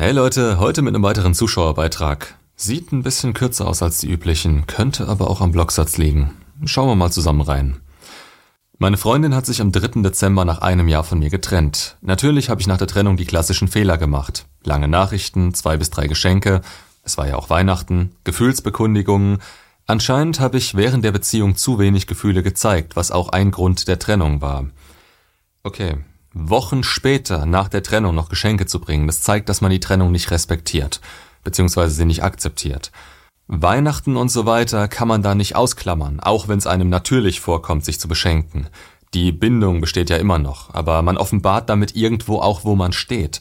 Hey Leute, heute mit einem weiteren Zuschauerbeitrag. Sieht ein bisschen kürzer aus als die üblichen, könnte aber auch am Blocksatz liegen. Schauen wir mal zusammen rein. Meine Freundin hat sich am 3. Dezember nach einem Jahr von mir getrennt. Natürlich habe ich nach der Trennung die klassischen Fehler gemacht. Lange Nachrichten, zwei bis drei Geschenke, es war ja auch Weihnachten, Gefühlsbekundigungen. Anscheinend habe ich während der Beziehung zu wenig Gefühle gezeigt, was auch ein Grund der Trennung war. Okay, Wochen später nach der Trennung noch Geschenke zu bringen, das zeigt, dass man die Trennung nicht respektiert, beziehungsweise sie nicht akzeptiert. Weihnachten und so weiter kann man da nicht ausklammern, auch wenn es einem natürlich vorkommt, sich zu beschenken. Die Bindung besteht ja immer noch, aber man offenbart damit irgendwo auch, wo man steht.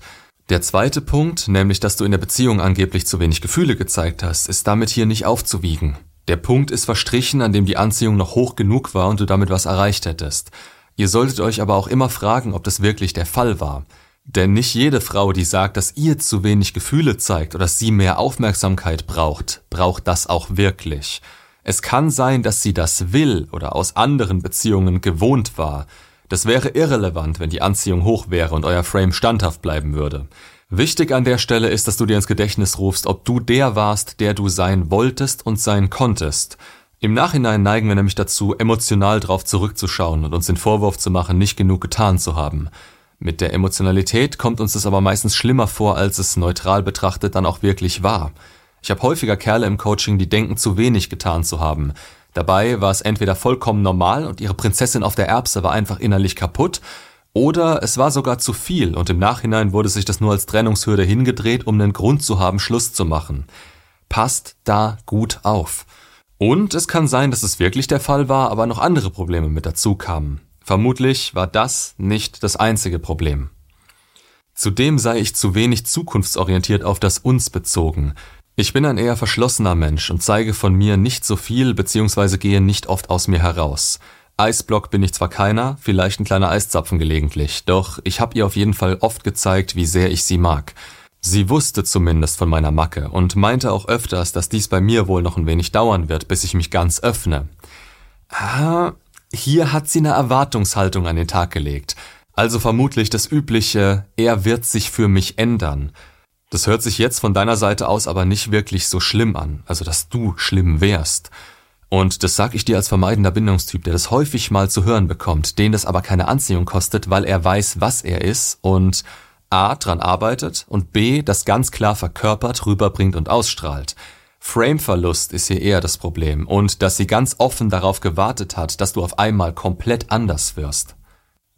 Der zweite Punkt, nämlich dass du in der Beziehung angeblich zu wenig Gefühle gezeigt hast, ist damit hier nicht aufzuwiegen. Der Punkt ist verstrichen, an dem die Anziehung noch hoch genug war und du damit was erreicht hättest. Ihr solltet euch aber auch immer fragen, ob das wirklich der Fall war. Denn nicht jede Frau, die sagt, dass ihr zu wenig Gefühle zeigt oder dass sie mehr Aufmerksamkeit braucht, braucht das auch wirklich. Es kann sein, dass sie das will oder aus anderen Beziehungen gewohnt war. Das wäre irrelevant, wenn die Anziehung hoch wäre und euer Frame standhaft bleiben würde. Wichtig an der Stelle ist, dass du dir ins Gedächtnis rufst, ob du der warst, der du sein wolltest und sein konntest. Im Nachhinein neigen wir nämlich dazu, emotional drauf zurückzuschauen und uns den Vorwurf zu machen, nicht genug getan zu haben. Mit der Emotionalität kommt uns das aber meistens schlimmer vor, als es neutral betrachtet dann auch wirklich war. Ich habe häufiger Kerle im Coaching, die denken, zu wenig getan zu haben. Dabei war es entweder vollkommen normal und ihre Prinzessin auf der Erbse war einfach innerlich kaputt, oder es war sogar zu viel und im Nachhinein wurde sich das nur als Trennungshürde hingedreht, um einen Grund zu haben, Schluss zu machen. Passt da gut auf. Und es kann sein, dass es wirklich der Fall war, aber noch andere Probleme mit dazu kamen. Vermutlich war das nicht das einzige Problem. Zudem sei ich zu wenig zukunftsorientiert auf das Uns bezogen. Ich bin ein eher verschlossener Mensch und zeige von mir nicht so viel bzw. gehe nicht oft aus mir heraus. Eisblock bin ich zwar keiner, vielleicht ein kleiner Eiszapfen gelegentlich, doch ich habe ihr auf jeden Fall oft gezeigt, wie sehr ich sie mag. Sie wusste zumindest von meiner Macke und meinte auch öfters, dass dies bei mir wohl noch ein wenig dauern wird, bis ich mich ganz öffne. Ah, hier hat sie eine Erwartungshaltung an den Tag gelegt. Also vermutlich das übliche, er wird sich für mich ändern. Das hört sich jetzt von deiner Seite aus aber nicht wirklich so schlimm an, also dass du schlimm wärst. Und das sag ich dir als vermeidender Bindungstyp, der das häufig mal zu hören bekommt, den das aber keine Anziehung kostet, weil er weiß, was er ist und A dran arbeitet und B das ganz klar verkörpert, rüberbringt und ausstrahlt. Frameverlust ist hier eher das Problem und dass sie ganz offen darauf gewartet hat, dass du auf einmal komplett anders wirst.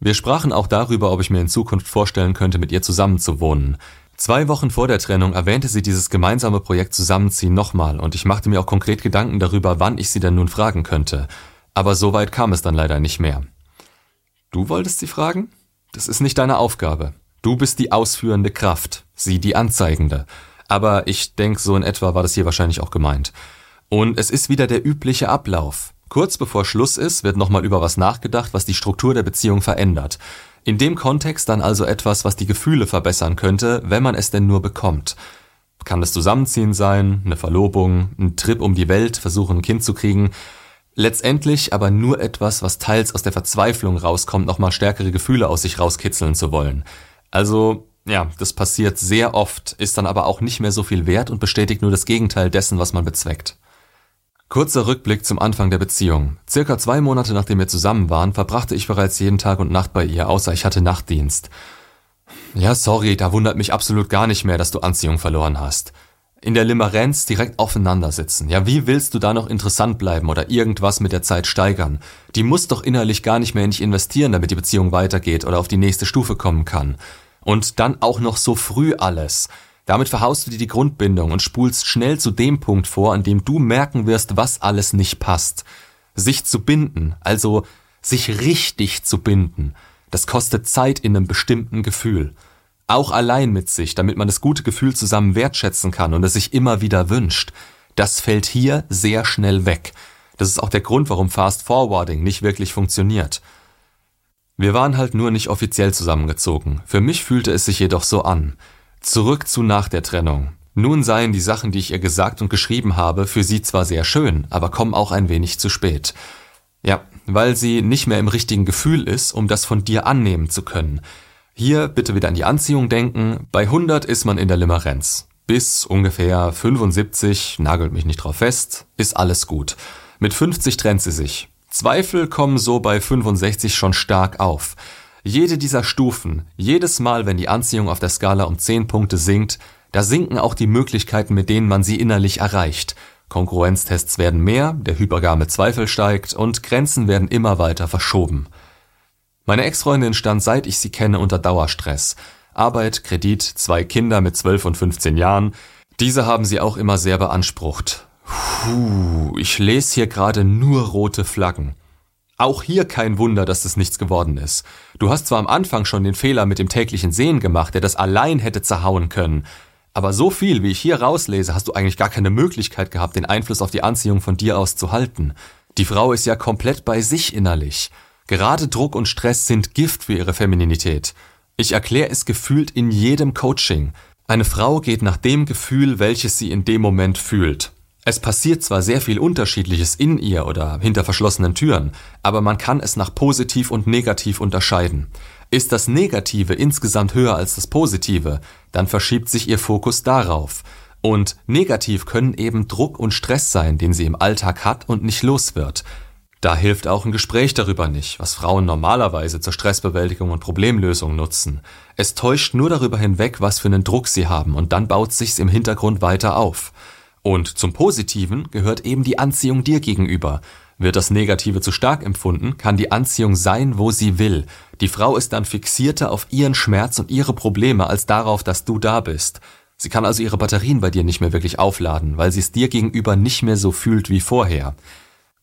Wir sprachen auch darüber, ob ich mir in Zukunft vorstellen könnte, mit ihr zusammenzuwohnen. Zwei Wochen vor der Trennung erwähnte sie dieses gemeinsame Projekt Zusammenziehen nochmal und ich machte mir auch konkret Gedanken darüber, wann ich sie denn nun fragen könnte. Aber so weit kam es dann leider nicht mehr. Du wolltest sie fragen? Das ist nicht deine Aufgabe. Du bist die ausführende Kraft, sie die anzeigende. Aber ich denke, so in etwa war das hier wahrscheinlich auch gemeint. Und es ist wieder der übliche Ablauf. Kurz bevor Schluss ist, wird nochmal über was nachgedacht, was die Struktur der Beziehung verändert. In dem Kontext dann also etwas, was die Gefühle verbessern könnte, wenn man es denn nur bekommt. Kann das Zusammenziehen sein, eine Verlobung, ein Trip um die Welt, versuchen ein Kind zu kriegen. Letztendlich aber nur etwas, was teils aus der Verzweiflung rauskommt, nochmal stärkere Gefühle aus sich rauskitzeln zu wollen. Also, ja, das passiert sehr oft, ist dann aber auch nicht mehr so viel wert und bestätigt nur das Gegenteil dessen, was man bezweckt. Kurzer Rückblick zum Anfang der Beziehung. Circa zwei Monate nachdem wir zusammen waren, verbrachte ich bereits jeden Tag und Nacht bei ihr, außer ich hatte Nachtdienst. Ja, sorry, da wundert mich absolut gar nicht mehr, dass du Anziehung verloren hast. In der Limerenz direkt aufeinander sitzen. Ja, wie willst du da noch interessant bleiben oder irgendwas mit der Zeit steigern? Die muss doch innerlich gar nicht mehr in dich investieren, damit die Beziehung weitergeht oder auf die nächste Stufe kommen kann. Und dann auch noch so früh alles. Damit verhaust du dir die Grundbindung und spulst schnell zu dem Punkt vor, an dem du merken wirst, was alles nicht passt. Sich zu binden, also sich richtig zu binden, das kostet Zeit in einem bestimmten Gefühl. Auch allein mit sich, damit man das gute Gefühl zusammen wertschätzen kann und es sich immer wieder wünscht. Das fällt hier sehr schnell weg. Das ist auch der Grund, warum Fast Forwarding nicht wirklich funktioniert. Wir waren halt nur nicht offiziell zusammengezogen. Für mich fühlte es sich jedoch so an. Zurück zu nach der Trennung. Nun seien die Sachen, die ich ihr gesagt und geschrieben habe, für sie zwar sehr schön, aber kommen auch ein wenig zu spät. Ja, weil sie nicht mehr im richtigen Gefühl ist, um das von dir annehmen zu können. Hier bitte wieder an die Anziehung denken. Bei 100 ist man in der Limerenz. Bis ungefähr 75, nagelt mich nicht drauf fest, ist alles gut. Mit 50 trennt sie sich. Zweifel kommen so bei 65 schon stark auf. Jede dieser Stufen, jedes Mal, wenn die Anziehung auf der Skala um 10 Punkte sinkt, da sinken auch die Möglichkeiten, mit denen man sie innerlich erreicht. Konkurrenztests werden mehr, der hypergame Zweifel steigt und Grenzen werden immer weiter verschoben. Meine Ex-Freundin stand seit ich sie kenne unter Dauerstress. Arbeit, Kredit, zwei Kinder mit 12 und 15 Jahren. Diese haben sie auch immer sehr beansprucht. Puh, ich lese hier gerade nur rote Flaggen. Auch hier kein Wunder, dass es nichts geworden ist. Du hast zwar am Anfang schon den Fehler mit dem täglichen Sehen gemacht, der das allein hätte zerhauen können, aber so viel, wie ich hier rauslese, hast du eigentlich gar keine Möglichkeit gehabt, den Einfluss auf die Anziehung von dir aus zu halten. Die Frau ist ja komplett bei sich innerlich. Gerade Druck und Stress sind Gift für ihre Femininität. Ich erkläre es gefühlt in jedem Coaching. Eine Frau geht nach dem Gefühl, welches sie in dem Moment fühlt. Es passiert zwar sehr viel Unterschiedliches in ihr oder hinter verschlossenen Türen, aber man kann es nach positiv und negativ unterscheiden. Ist das Negative insgesamt höher als das Positive, dann verschiebt sich ihr Fokus darauf. Und negativ können eben Druck und Stress sein, den sie im Alltag hat und nicht los wird. Da hilft auch ein Gespräch darüber nicht, was Frauen normalerweise zur Stressbewältigung und Problemlösung nutzen. Es täuscht nur darüber hinweg, was für einen Druck sie haben, und dann baut sich's im Hintergrund weiter auf. Und zum Positiven gehört eben die Anziehung dir gegenüber. Wird das Negative zu stark empfunden, kann die Anziehung sein, wo sie will. Die Frau ist dann fixierter auf ihren Schmerz und ihre Probleme als darauf, dass du da bist. Sie kann also ihre Batterien bei dir nicht mehr wirklich aufladen, weil sie es dir gegenüber nicht mehr so fühlt wie vorher.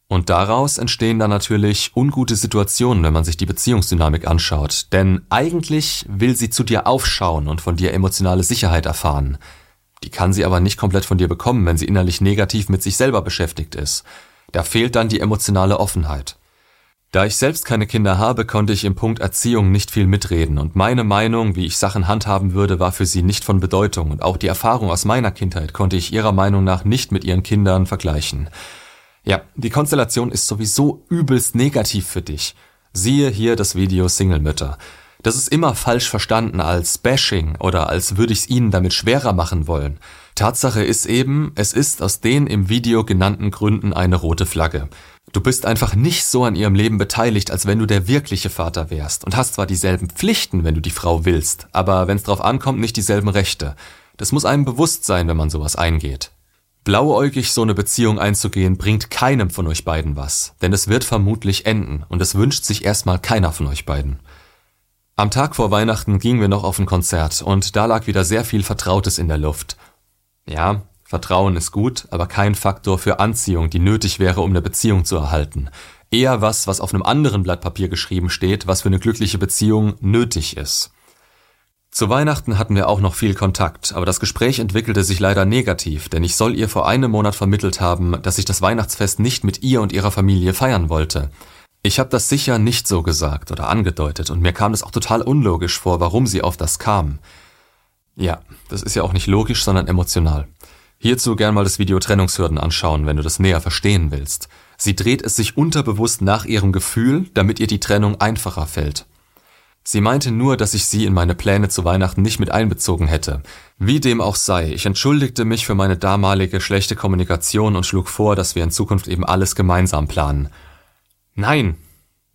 Und daraus entstehen dann natürlich ungute Situationen, wenn man sich die Beziehungsdynamik anschaut. Denn eigentlich will sie zu dir aufschauen und von dir emotionale Sicherheit erfahren. Die kann sie aber nicht komplett von dir bekommen, wenn sie innerlich negativ mit sich selber beschäftigt ist. Da fehlt dann die emotionale Offenheit. Da ich selbst keine Kinder habe, konnte ich im Punkt Erziehung nicht viel mitreden und meine Meinung, wie ich Sachen handhaben würde, war für sie nicht von Bedeutung und auch die Erfahrung aus meiner Kindheit konnte ich ihrer Meinung nach nicht mit ihren Kindern vergleichen. Ja, die Konstellation ist sowieso übelst negativ für dich. Siehe hier das Video Single-Mütter. Das ist immer falsch verstanden als Bashing oder als würde ich's ihnen damit schwerer machen wollen. Tatsache ist eben, es ist aus den im Video genannten Gründen eine rote Flagge. Du bist einfach nicht so an ihrem Leben beteiligt, als wenn du der wirkliche Vater wärst und hast zwar dieselben Pflichten, wenn du die Frau willst, aber wenn's drauf ankommt, nicht dieselben Rechte. Das muss einem bewusst sein, wenn man sowas eingeht. Blauäugig so eine Beziehung einzugehen, bringt keinem von euch beiden was, denn es wird vermutlich enden und es wünscht sich erstmal keiner von euch beiden. Am Tag vor Weihnachten gingen wir noch auf ein Konzert und da lag wieder sehr viel Vertrautes in der Luft. Ja, Vertrauen ist gut, aber kein Faktor für Anziehung, die nötig wäre, um eine Beziehung zu erhalten. Eher was, was auf einem anderen Blatt Papier geschrieben steht, was für eine glückliche Beziehung nötig ist. Zu Weihnachten hatten wir auch noch viel Kontakt, aber das Gespräch entwickelte sich leider negativ, denn ich soll ihr vor einem Monat vermittelt haben, dass ich das Weihnachtsfest nicht mit ihr und ihrer Familie feiern wollte. Ich habe das sicher nicht so gesagt oder angedeutet und mir kam es auch total unlogisch vor, warum sie auf das kam. Ja, das ist ja auch nicht logisch, sondern emotional. Hierzu gern mal das Video Trennungshürden anschauen, wenn du das näher verstehen willst. Sie dreht es sich unterbewusst nach ihrem Gefühl, damit ihr die Trennung einfacher fällt. Sie meinte nur, dass ich sie in meine Pläne zu Weihnachten nicht mit einbezogen hätte. Wie dem auch sei, ich entschuldigte mich für meine damalige schlechte Kommunikation und schlug vor, dass wir in Zukunft eben alles gemeinsam planen. Nein,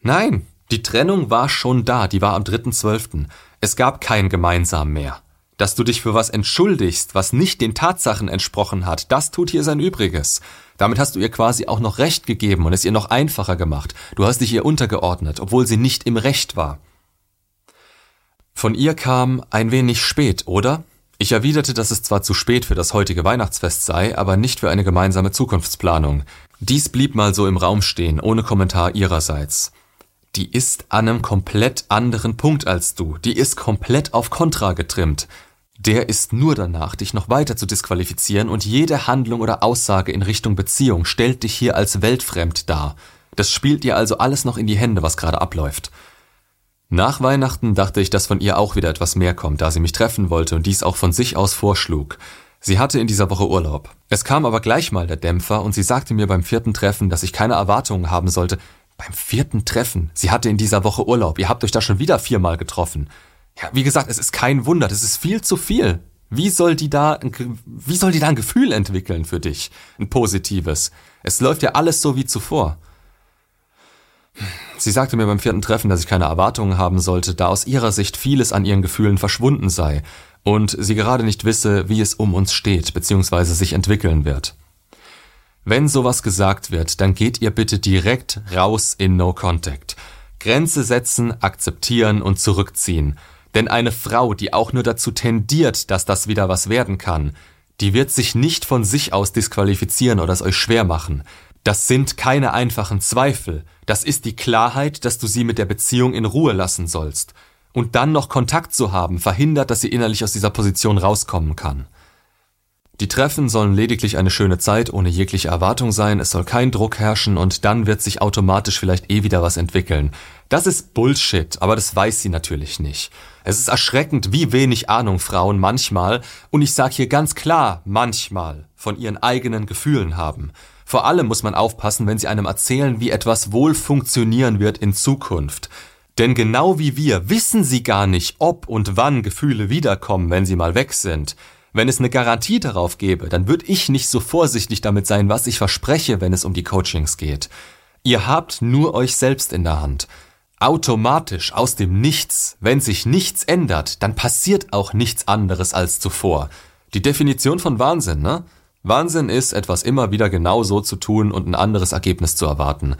nein, die Trennung war schon da, die war am 3.12. Es gab kein gemeinsam mehr. Dass du dich für was entschuldigst, was nicht den Tatsachen entsprochen hat, das tut hier sein Übriges. Damit hast du ihr quasi auch noch Recht gegeben und es ihr noch einfacher gemacht. Du hast dich ihr untergeordnet, obwohl sie nicht im Recht war. Von ihr kam ein wenig spät, oder? Ich erwiderte, dass es zwar zu spät für das heutige Weihnachtsfest sei, aber nicht für eine gemeinsame Zukunftsplanung. Dies blieb mal so im Raum stehen, ohne Kommentar ihrerseits die ist an einem komplett anderen Punkt als du. Die ist komplett auf Kontra getrimmt. Der ist nur danach, dich noch weiter zu disqualifizieren und jede Handlung oder Aussage in Richtung Beziehung stellt dich hier als weltfremd dar. Das spielt dir also alles noch in die Hände, was gerade abläuft. Nach Weihnachten dachte ich, dass von ihr auch wieder etwas mehr kommt, da sie mich treffen wollte und dies auch von sich aus vorschlug. Sie hatte in dieser Woche Urlaub. Es kam aber gleich mal der Dämpfer und sie sagte mir beim vierten Treffen, dass ich keine Erwartungen haben sollte, beim vierten Treffen. Sie hatte in dieser Woche Urlaub. Ihr habt euch da schon wieder viermal getroffen. Ja, wie gesagt, es ist kein Wunder, das ist viel zu viel. Wie soll die da, wie soll die da ein Gefühl entwickeln für dich? Ein positives. Es läuft ja alles so wie zuvor. Sie sagte mir beim vierten Treffen, dass ich keine Erwartungen haben sollte, da aus ihrer Sicht vieles an ihren Gefühlen verschwunden sei und sie gerade nicht wisse, wie es um uns steht bzw. sich entwickeln wird. Wenn sowas gesagt wird, dann geht ihr bitte direkt raus in No Contact. Grenze setzen, akzeptieren und zurückziehen. Denn eine Frau, die auch nur dazu tendiert, dass das wieder was werden kann, die wird sich nicht von sich aus disqualifizieren oder es euch schwer machen. Das sind keine einfachen Zweifel. Das ist die Klarheit, dass du sie mit der Beziehung in Ruhe lassen sollst. Und dann noch Kontakt zu haben, verhindert, dass sie innerlich aus dieser Position rauskommen kann. Die Treffen sollen lediglich eine schöne Zeit ohne jegliche Erwartung sein, es soll kein Druck herrschen und dann wird sich automatisch vielleicht eh wieder was entwickeln. Das ist Bullshit, aber das weiß sie natürlich nicht. Es ist erschreckend, wie wenig Ahnung Frauen manchmal, und ich sage hier ganz klar manchmal, von ihren eigenen Gefühlen haben. Vor allem muss man aufpassen, wenn sie einem erzählen, wie etwas wohl funktionieren wird in Zukunft. Denn genau wie wir wissen sie gar nicht, ob und wann Gefühle wiederkommen, wenn sie mal weg sind. Wenn es eine Garantie darauf gäbe, dann würde ich nicht so vorsichtig damit sein, was ich verspreche, wenn es um die Coachings geht. Ihr habt nur euch selbst in der Hand. Automatisch aus dem Nichts, wenn sich nichts ändert, dann passiert auch nichts anderes als zuvor. Die Definition von Wahnsinn, ne? Wahnsinn ist, etwas immer wieder genau so zu tun und ein anderes Ergebnis zu erwarten.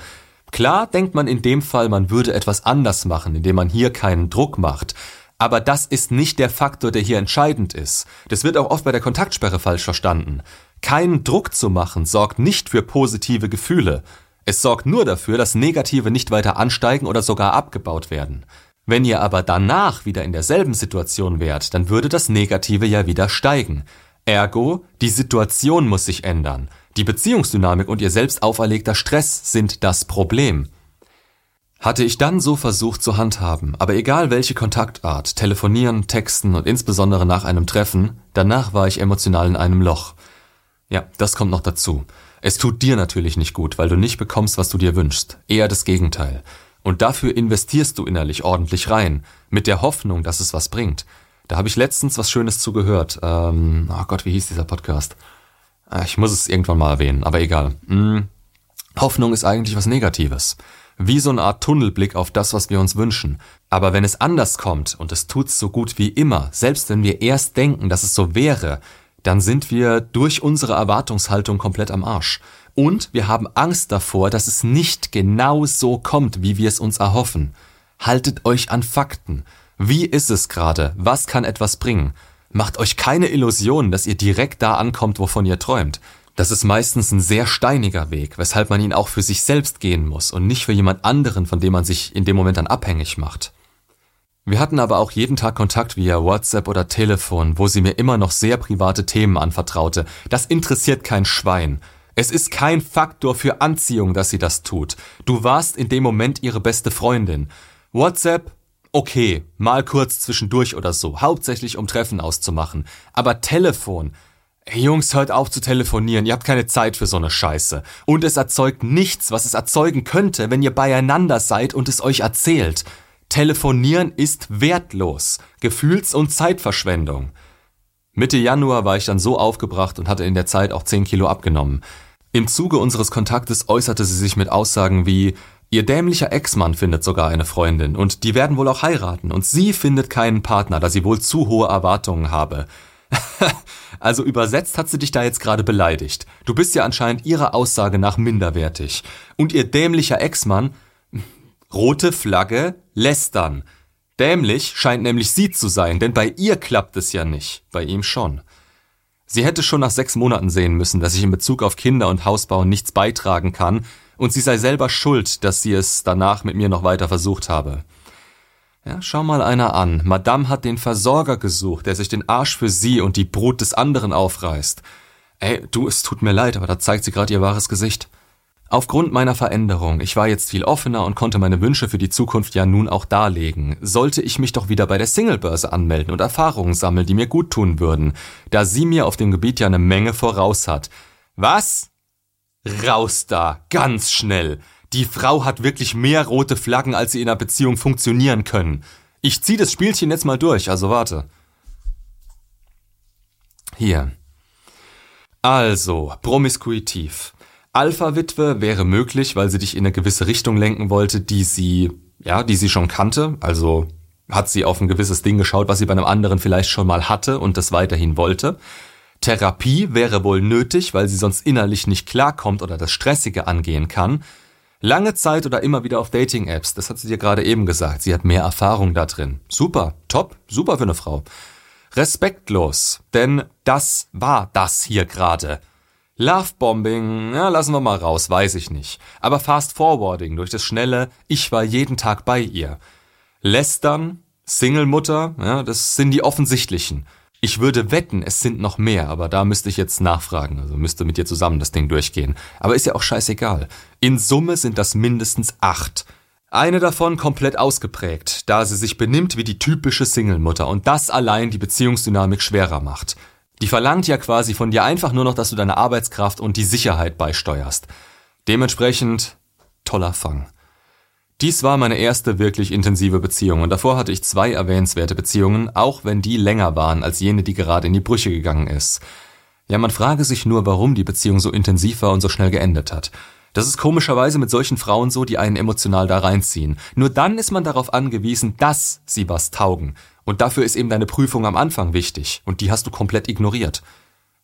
Klar denkt man in dem Fall, man würde etwas anders machen, indem man hier keinen Druck macht. Aber das ist nicht der Faktor, der hier entscheidend ist. Das wird auch oft bei der Kontaktsperre falsch verstanden. Keinen Druck zu machen sorgt nicht für positive Gefühle. Es sorgt nur dafür, dass negative nicht weiter ansteigen oder sogar abgebaut werden. Wenn ihr aber danach wieder in derselben Situation wärt, dann würde das Negative ja wieder steigen. Ergo, die Situation muss sich ändern. Die Beziehungsdynamik und ihr selbst auferlegter Stress sind das Problem. Hatte ich dann so versucht zu handhaben, aber egal welche Kontaktart, telefonieren, texten und insbesondere nach einem Treffen, danach war ich emotional in einem Loch. Ja, das kommt noch dazu. Es tut dir natürlich nicht gut, weil du nicht bekommst, was du dir wünschst. Eher das Gegenteil. Und dafür investierst du innerlich ordentlich rein, mit der Hoffnung, dass es was bringt. Da habe ich letztens was Schönes zugehört. Ähm, oh Gott, wie hieß dieser Podcast? Ah, ich muss es irgendwann mal erwähnen, aber egal. Hm. Hoffnung ist eigentlich was Negatives. Wie so eine Art Tunnelblick auf das, was wir uns wünschen. Aber wenn es anders kommt, und es tut's so gut wie immer, selbst wenn wir erst denken, dass es so wäre, dann sind wir durch unsere Erwartungshaltung komplett am Arsch. Und wir haben Angst davor, dass es nicht genau so kommt, wie wir es uns erhoffen. Haltet euch an Fakten. Wie ist es gerade? Was kann etwas bringen? Macht euch keine Illusionen, dass ihr direkt da ankommt, wovon ihr träumt. Das ist meistens ein sehr steiniger Weg, weshalb man ihn auch für sich selbst gehen muss und nicht für jemand anderen, von dem man sich in dem Moment dann abhängig macht. Wir hatten aber auch jeden Tag Kontakt via WhatsApp oder Telefon, wo sie mir immer noch sehr private Themen anvertraute. Das interessiert kein Schwein. Es ist kein Faktor für Anziehung, dass sie das tut. Du warst in dem Moment ihre beste Freundin. WhatsApp Okay, mal kurz zwischendurch oder so, hauptsächlich um Treffen auszumachen. Aber Telefon. Hey Jungs, hört auf zu telefonieren, ihr habt keine Zeit für so eine Scheiße. Und es erzeugt nichts, was es erzeugen könnte, wenn ihr beieinander seid und es euch erzählt. Telefonieren ist wertlos, Gefühls- und Zeitverschwendung. Mitte Januar war ich dann so aufgebracht und hatte in der Zeit auch 10 Kilo abgenommen. Im Zuge unseres Kontaktes äußerte sie sich mit Aussagen wie Ihr dämlicher Ex-Mann findet sogar eine Freundin und die werden wohl auch heiraten und sie findet keinen Partner, da sie wohl zu hohe Erwartungen habe. also übersetzt hat sie dich da jetzt gerade beleidigt. Du bist ja anscheinend ihrer Aussage nach minderwertig. Und ihr dämlicher Ex-Mann, rote Flagge, lästern. Dämlich scheint nämlich sie zu sein, denn bei ihr klappt es ja nicht, bei ihm schon. Sie hätte schon nach sechs Monaten sehen müssen, dass ich in Bezug auf Kinder und Hausbau nichts beitragen kann und sie sei selber schuld, dass sie es danach mit mir noch weiter versucht habe. Ja, schau mal einer an. Madame hat den Versorger gesucht, der sich den Arsch für sie und die Brut des anderen aufreißt. Ey, du, es tut mir leid, aber da zeigt sie gerade ihr wahres Gesicht. Aufgrund meiner Veränderung, ich war jetzt viel offener und konnte meine Wünsche für die Zukunft ja nun auch darlegen, sollte ich mich doch wieder bei der Singlebörse anmelden und Erfahrungen sammeln, die mir gut tun würden, da sie mir auf dem Gebiet ja eine Menge voraus hat. Was? Raus da, ganz schnell. Die Frau hat wirklich mehr rote Flaggen, als sie in einer Beziehung funktionieren können. Ich zieh das Spielchen jetzt mal durch, also warte. Hier. Also, promiskuitiv. Alpha-Witwe wäre möglich, weil sie dich in eine gewisse Richtung lenken wollte, die sie, ja, die sie schon kannte. Also hat sie auf ein gewisses Ding geschaut, was sie bei einem anderen vielleicht schon mal hatte und das weiterhin wollte. Therapie wäre wohl nötig, weil sie sonst innerlich nicht klarkommt oder das Stressige angehen kann. Lange Zeit oder immer wieder auf Dating-Apps, das hat sie dir gerade eben gesagt. Sie hat mehr Erfahrung da drin. Super, top, super für eine Frau. Respektlos, denn das war das hier gerade. Lovebombing, ja, lassen wir mal raus, weiß ich nicht. Aber Fast Forwarding durch das schnelle Ich war jeden Tag bei ihr. Lästern, Single-Mutter, ja, das sind die offensichtlichen. Ich würde wetten, es sind noch mehr, aber da müsste ich jetzt nachfragen, also müsste mit dir zusammen das Ding durchgehen. Aber ist ja auch scheißegal. In Summe sind das mindestens acht. Eine davon komplett ausgeprägt, da sie sich benimmt wie die typische Single-Mutter und das allein die Beziehungsdynamik schwerer macht. Die verlangt ja quasi von dir einfach nur noch, dass du deine Arbeitskraft und die Sicherheit beisteuerst. Dementsprechend toller Fang. Dies war meine erste wirklich intensive Beziehung und davor hatte ich zwei erwähnenswerte Beziehungen, auch wenn die länger waren als jene, die gerade in die Brüche gegangen ist. Ja, man frage sich nur, warum die Beziehung so intensiv war und so schnell geendet hat. Das ist komischerweise mit solchen Frauen so, die einen emotional da reinziehen. Nur dann ist man darauf angewiesen, dass sie was taugen. Und dafür ist eben deine Prüfung am Anfang wichtig. Und die hast du komplett ignoriert.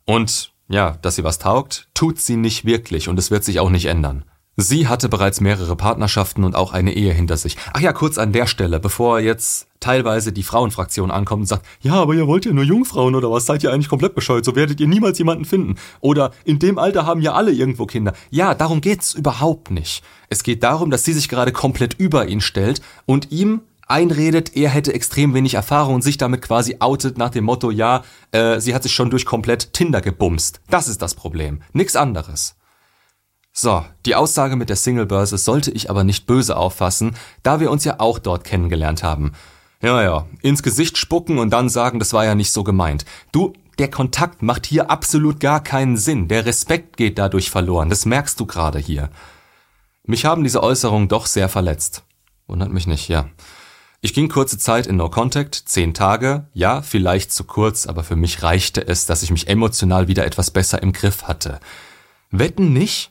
Und ja, dass sie was taugt, tut sie nicht wirklich und es wird sich auch nicht ändern. Sie hatte bereits mehrere Partnerschaften und auch eine Ehe hinter sich. Ach ja, kurz an der Stelle, bevor jetzt teilweise die Frauenfraktion ankommt und sagt, ja, aber ihr wollt ja nur Jungfrauen oder was, seid ihr eigentlich komplett bescheuert, so werdet ihr niemals jemanden finden. Oder in dem Alter haben ja alle irgendwo Kinder. Ja, darum geht's überhaupt nicht. Es geht darum, dass sie sich gerade komplett über ihn stellt und ihm einredet, er hätte extrem wenig Erfahrung und sich damit quasi outet nach dem Motto, ja, äh, sie hat sich schon durch komplett Tinder gebumst. Das ist das Problem. Nix anderes. So, die Aussage mit der Singlebörse sollte ich aber nicht böse auffassen, da wir uns ja auch dort kennengelernt haben. Ja, ja, ins Gesicht spucken und dann sagen, das war ja nicht so gemeint. Du, der Kontakt macht hier absolut gar keinen Sinn. Der Respekt geht dadurch verloren. Das merkst du gerade hier. Mich haben diese Äußerungen doch sehr verletzt. Wundert mich nicht, ja. Ich ging kurze Zeit in No Contact, zehn Tage, ja, vielleicht zu kurz, aber für mich reichte es, dass ich mich emotional wieder etwas besser im Griff hatte. Wetten nicht?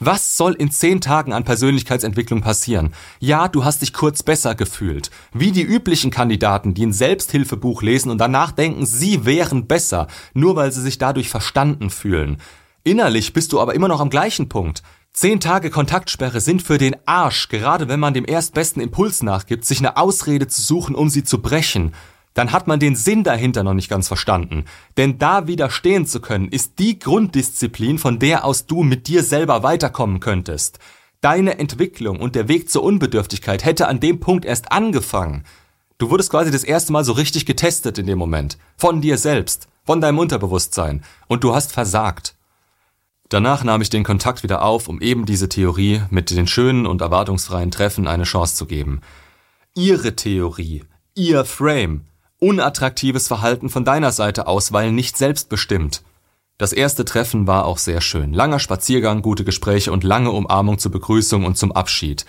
Was soll in zehn Tagen an Persönlichkeitsentwicklung passieren? Ja, du hast dich kurz besser gefühlt. Wie die üblichen Kandidaten, die ein Selbsthilfebuch lesen und danach denken, sie wären besser, nur weil sie sich dadurch verstanden fühlen. Innerlich bist du aber immer noch am gleichen Punkt. Zehn Tage Kontaktsperre sind für den Arsch, gerade wenn man dem erstbesten Impuls nachgibt, sich eine Ausrede zu suchen, um sie zu brechen. Dann hat man den Sinn dahinter noch nicht ganz verstanden. Denn da widerstehen zu können, ist die Grunddisziplin, von der aus du mit dir selber weiterkommen könntest. Deine Entwicklung und der Weg zur Unbedürftigkeit hätte an dem Punkt erst angefangen. Du wurdest quasi das erste Mal so richtig getestet in dem Moment. Von dir selbst, von deinem Unterbewusstsein. Und du hast versagt. Danach nahm ich den Kontakt wieder auf, um eben diese Theorie mit den schönen und erwartungsfreien Treffen eine Chance zu geben. Ihre Theorie, ihr Frame, unattraktives Verhalten von deiner Seite aus, weil nicht selbstbestimmt. Das erste Treffen war auch sehr schön. Langer Spaziergang, gute Gespräche und lange Umarmung zur Begrüßung und zum Abschied.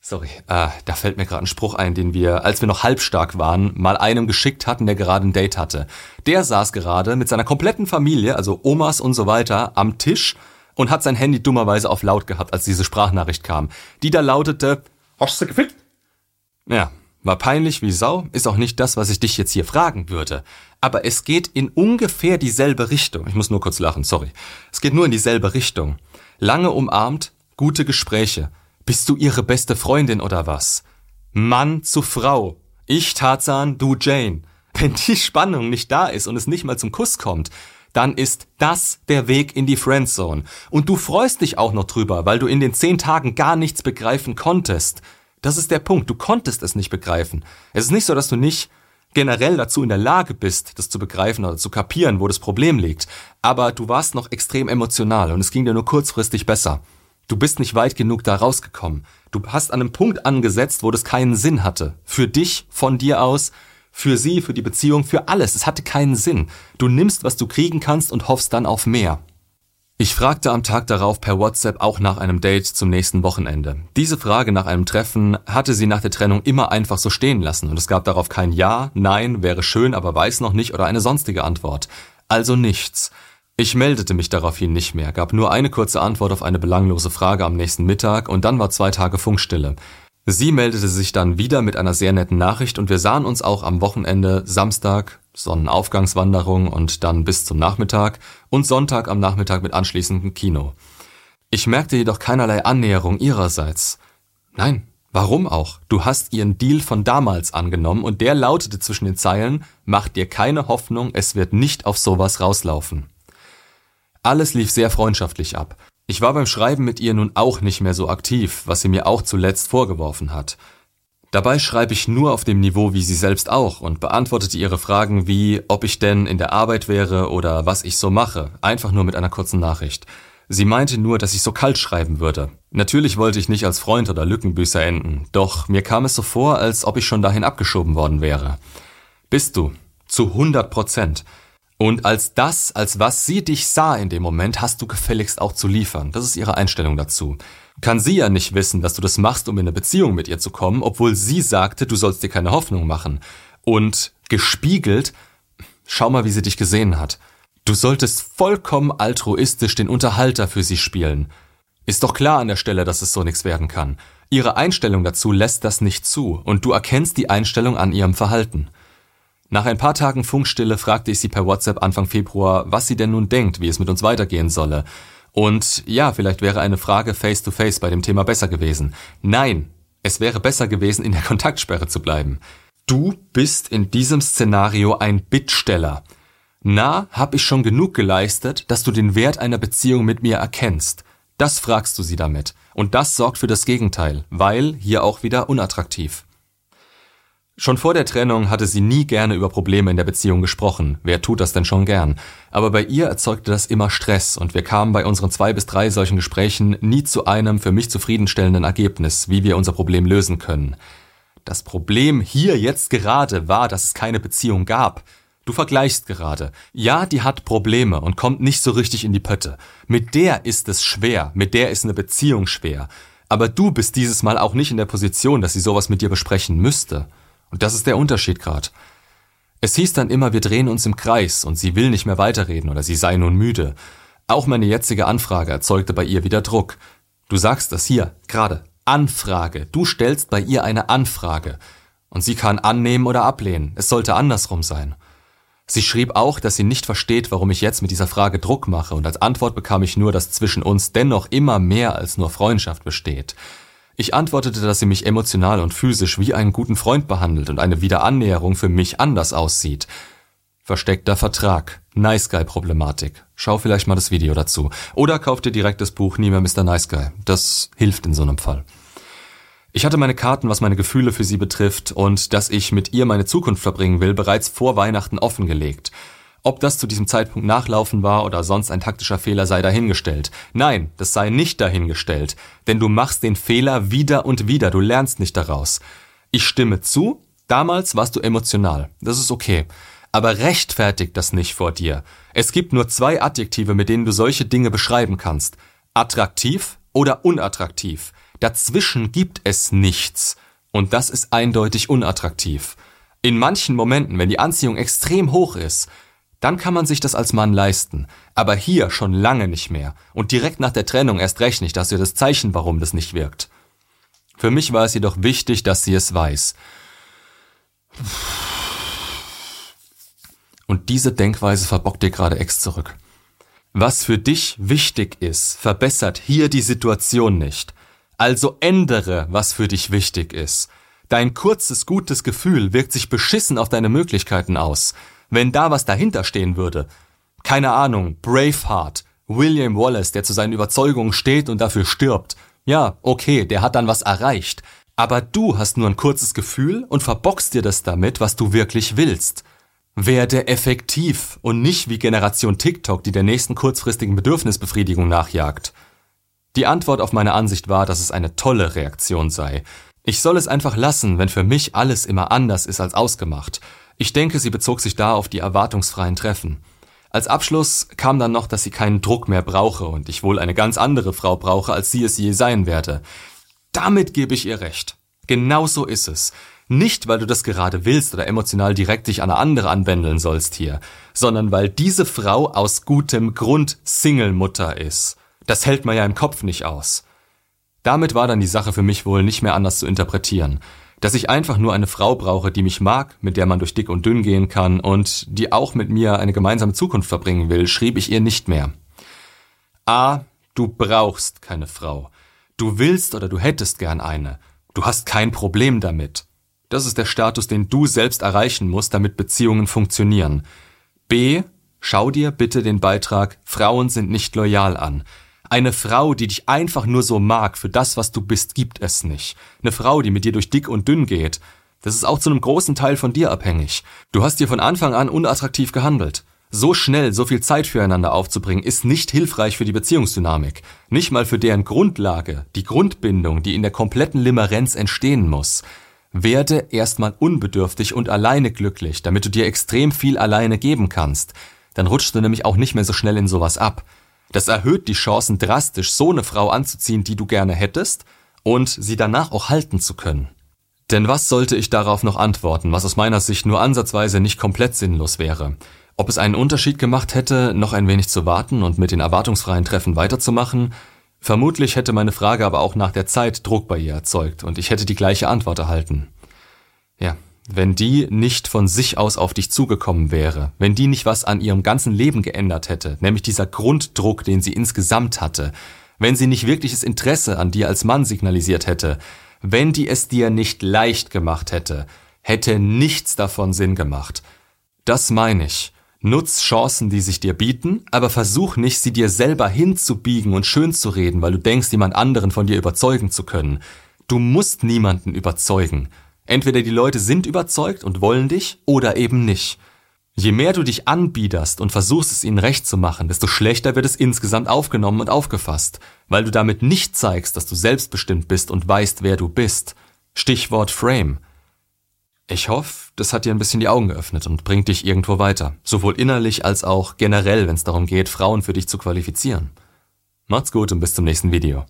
Sorry, äh, da fällt mir gerade ein Spruch ein, den wir, als wir noch halbstark waren, mal einem geschickt hatten, der gerade ein Date hatte. Der saß gerade mit seiner kompletten Familie, also Omas und so weiter, am Tisch und hat sein Handy dummerweise auf laut gehabt, als diese Sprachnachricht kam. Die da lautete, Hast du gefickt? Ja, war peinlich wie Sau, ist auch nicht das, was ich dich jetzt hier fragen würde. Aber es geht in ungefähr dieselbe Richtung. Ich muss nur kurz lachen, sorry. Es geht nur in dieselbe Richtung. Lange umarmt, gute Gespräche. Bist du ihre beste Freundin oder was? Mann zu Frau. Ich Tarzan, du Jane. Wenn die Spannung nicht da ist und es nicht mal zum Kuss kommt, dann ist das der Weg in die Friendzone. Und du freust dich auch noch drüber, weil du in den zehn Tagen gar nichts begreifen konntest. Das ist der Punkt. Du konntest es nicht begreifen. Es ist nicht so, dass du nicht generell dazu in der Lage bist, das zu begreifen oder zu kapieren, wo das Problem liegt. Aber du warst noch extrem emotional und es ging dir nur kurzfristig besser. Du bist nicht weit genug da rausgekommen. Du hast an einem Punkt angesetzt, wo das keinen Sinn hatte. Für dich, von dir aus, für sie, für die Beziehung, für alles. Es hatte keinen Sinn. Du nimmst, was du kriegen kannst und hoffst dann auf mehr. Ich fragte am Tag darauf per WhatsApp auch nach einem Date zum nächsten Wochenende. Diese Frage nach einem Treffen hatte sie nach der Trennung immer einfach so stehen lassen und es gab darauf kein Ja, Nein, wäre schön, aber weiß noch nicht oder eine sonstige Antwort. Also nichts. Ich meldete mich daraufhin nicht mehr, gab nur eine kurze Antwort auf eine belanglose Frage am nächsten Mittag und dann war zwei Tage Funkstille. Sie meldete sich dann wieder mit einer sehr netten Nachricht und wir sahen uns auch am Wochenende Samstag, Sonnenaufgangswanderung und dann bis zum Nachmittag und Sonntag am Nachmittag mit anschließendem Kino. Ich merkte jedoch keinerlei Annäherung ihrerseits. Nein, warum auch? Du hast ihren Deal von damals angenommen und der lautete zwischen den Zeilen, mach dir keine Hoffnung, es wird nicht auf sowas rauslaufen. Alles lief sehr freundschaftlich ab. Ich war beim Schreiben mit ihr nun auch nicht mehr so aktiv, was sie mir auch zuletzt vorgeworfen hat. Dabei schreibe ich nur auf dem Niveau wie sie selbst auch und beantwortete ihre Fragen wie, ob ich denn in der Arbeit wäre oder was ich so mache, einfach nur mit einer kurzen Nachricht. Sie meinte nur, dass ich so kalt schreiben würde. Natürlich wollte ich nicht als Freund oder Lückenbüßer enden, doch mir kam es so vor, als ob ich schon dahin abgeschoben worden wäre. Bist du. Zu 100 Prozent. Und als das, als was sie dich sah in dem Moment, hast du gefälligst auch zu liefern. Das ist ihre Einstellung dazu. Kann sie ja nicht wissen, dass du das machst, um in eine Beziehung mit ihr zu kommen, obwohl sie sagte, du sollst dir keine Hoffnung machen. Und gespiegelt, schau mal, wie sie dich gesehen hat. Du solltest vollkommen altruistisch den Unterhalter für sie spielen. Ist doch klar an der Stelle, dass es so nichts werden kann. Ihre Einstellung dazu lässt das nicht zu, und du erkennst die Einstellung an ihrem Verhalten. Nach ein paar Tagen Funkstille fragte ich sie per WhatsApp Anfang Februar, was sie denn nun denkt, wie es mit uns weitergehen solle. Und ja, vielleicht wäre eine Frage face to face bei dem Thema besser gewesen. Nein, es wäre besser gewesen, in der Kontaktsperre zu bleiben. Du bist in diesem Szenario ein Bittsteller. Na, hab ich schon genug geleistet, dass du den Wert einer Beziehung mit mir erkennst. Das fragst du sie damit. Und das sorgt für das Gegenteil, weil hier auch wieder unattraktiv. Schon vor der Trennung hatte sie nie gerne über Probleme in der Beziehung gesprochen. Wer tut das denn schon gern? Aber bei ihr erzeugte das immer Stress und wir kamen bei unseren zwei bis drei solchen Gesprächen nie zu einem für mich zufriedenstellenden Ergebnis, wie wir unser Problem lösen können. Das Problem hier jetzt gerade war, dass es keine Beziehung gab. Du vergleichst gerade. Ja, die hat Probleme und kommt nicht so richtig in die Pötte. Mit der ist es schwer, mit der ist eine Beziehung schwer. Aber du bist dieses Mal auch nicht in der Position, dass sie sowas mit dir besprechen müsste. Und das ist der Unterschied grad. Es hieß dann immer, wir drehen uns im Kreis und sie will nicht mehr weiterreden oder sie sei nun müde. Auch meine jetzige Anfrage erzeugte bei ihr wieder Druck. Du sagst das hier, gerade. Anfrage. Du stellst bei ihr eine Anfrage. Und sie kann annehmen oder ablehnen. Es sollte andersrum sein. Sie schrieb auch, dass sie nicht versteht, warum ich jetzt mit dieser Frage Druck mache, und als Antwort bekam ich nur, dass zwischen uns dennoch immer mehr als nur Freundschaft besteht. Ich antwortete, dass sie mich emotional und physisch wie einen guten Freund behandelt und eine Wiederannäherung für mich anders aussieht. Versteckter Vertrag. Nice Guy Problematik. Schau vielleicht mal das Video dazu. Oder kauf dir direkt das Buch Nie mehr Mr. Nice Guy. Das hilft in so einem Fall. Ich hatte meine Karten, was meine Gefühle für sie betrifft und dass ich mit ihr meine Zukunft verbringen will, bereits vor Weihnachten offengelegt. Ob das zu diesem Zeitpunkt Nachlaufen war oder sonst ein taktischer Fehler sei dahingestellt. Nein, das sei nicht dahingestellt, denn du machst den Fehler wieder und wieder, du lernst nicht daraus. Ich stimme zu, damals warst du emotional, das ist okay. Aber rechtfertigt das nicht vor dir. Es gibt nur zwei Adjektive, mit denen du solche Dinge beschreiben kannst. Attraktiv oder unattraktiv. Dazwischen gibt es nichts. Und das ist eindeutig unattraktiv. In manchen Momenten, wenn die Anziehung extrem hoch ist, dann kann man sich das als Mann leisten. Aber hier schon lange nicht mehr. Und direkt nach der Trennung erst recht nicht, dass ihr das Zeichen, warum das nicht wirkt. Für mich war es jedoch wichtig, dass sie es weiß. Und diese Denkweise verbockt dir gerade Ex zurück. Was für dich wichtig ist, verbessert hier die Situation nicht. Also ändere, was für dich wichtig ist. Dein kurzes, gutes Gefühl wirkt sich beschissen auf deine Möglichkeiten aus wenn da was dahinter stehen würde. Keine Ahnung, Braveheart, William Wallace, der zu seinen Überzeugungen steht und dafür stirbt. Ja, okay, der hat dann was erreicht. Aber du hast nur ein kurzes Gefühl und verbockst dir das damit, was du wirklich willst. Werde effektiv und nicht wie Generation TikTok, die der nächsten kurzfristigen Bedürfnisbefriedigung nachjagt. Die Antwort auf meine Ansicht war, dass es eine tolle Reaktion sei. Ich soll es einfach lassen, wenn für mich alles immer anders ist als ausgemacht. Ich denke, sie bezog sich da auf die erwartungsfreien Treffen. Als Abschluss kam dann noch, dass sie keinen Druck mehr brauche und ich wohl eine ganz andere Frau brauche, als sie es je sein werde. Damit gebe ich ihr recht. Genau so ist es. Nicht, weil du das gerade willst oder emotional direkt dich an eine andere anwändeln sollst hier, sondern weil diese Frau aus gutem Grund Single-Mutter ist. Das hält man ja im Kopf nicht aus. Damit war dann die Sache für mich wohl nicht mehr anders zu interpretieren. Dass ich einfach nur eine Frau brauche, die mich mag, mit der man durch dick und dünn gehen kann und die auch mit mir eine gemeinsame Zukunft verbringen will, schrieb ich ihr nicht mehr. A. Du brauchst keine Frau. Du willst oder du hättest gern eine. Du hast kein Problem damit. Das ist der Status, den du selbst erreichen musst, damit Beziehungen funktionieren. B. Schau dir bitte den Beitrag Frauen sind nicht loyal an. Eine Frau, die dich einfach nur so mag für das, was du bist, gibt es nicht. Eine Frau, die mit dir durch dick und dünn geht, das ist auch zu einem großen Teil von dir abhängig. Du hast dir von Anfang an unattraktiv gehandelt. So schnell so viel Zeit füreinander aufzubringen, ist nicht hilfreich für die Beziehungsdynamik. Nicht mal für deren Grundlage, die Grundbindung, die in der kompletten Limerenz entstehen muss. Werde erstmal unbedürftig und alleine glücklich, damit du dir extrem viel alleine geben kannst. Dann rutschst du nämlich auch nicht mehr so schnell in sowas ab. Das erhöht die Chancen drastisch, so eine Frau anzuziehen, die du gerne hättest, und sie danach auch halten zu können. Denn was sollte ich darauf noch antworten, was aus meiner Sicht nur ansatzweise nicht komplett sinnlos wäre? Ob es einen Unterschied gemacht hätte, noch ein wenig zu warten und mit den erwartungsfreien Treffen weiterzumachen, Vermutlich hätte meine Frage aber auch nach der Zeit Druck bei ihr erzeugt und ich hätte die gleiche Antwort erhalten. Ja, wenn die nicht von sich aus auf dich zugekommen wäre, wenn die nicht was an ihrem ganzen Leben geändert hätte, nämlich dieser Grunddruck, den sie insgesamt hatte, wenn sie nicht wirkliches Interesse an dir als Mann signalisiert hätte, wenn die es dir nicht leicht gemacht hätte, hätte nichts davon Sinn gemacht. Das meine ich. Nutz Chancen, die sich dir bieten, aber versuch nicht, sie dir selber hinzubiegen und schön zu reden, weil du denkst, jemand anderen von dir überzeugen zu können. Du musst niemanden überzeugen. Entweder die Leute sind überzeugt und wollen dich oder eben nicht. Je mehr du dich anbiederst und versuchst es ihnen recht zu machen, desto schlechter wird es insgesamt aufgenommen und aufgefasst, weil du damit nicht zeigst, dass du selbstbestimmt bist und weißt, wer du bist. Stichwort Frame. Ich hoffe, das hat dir ein bisschen die Augen geöffnet und bringt dich irgendwo weiter. Sowohl innerlich als auch generell, wenn es darum geht, Frauen für dich zu qualifizieren. Macht's gut und bis zum nächsten Video.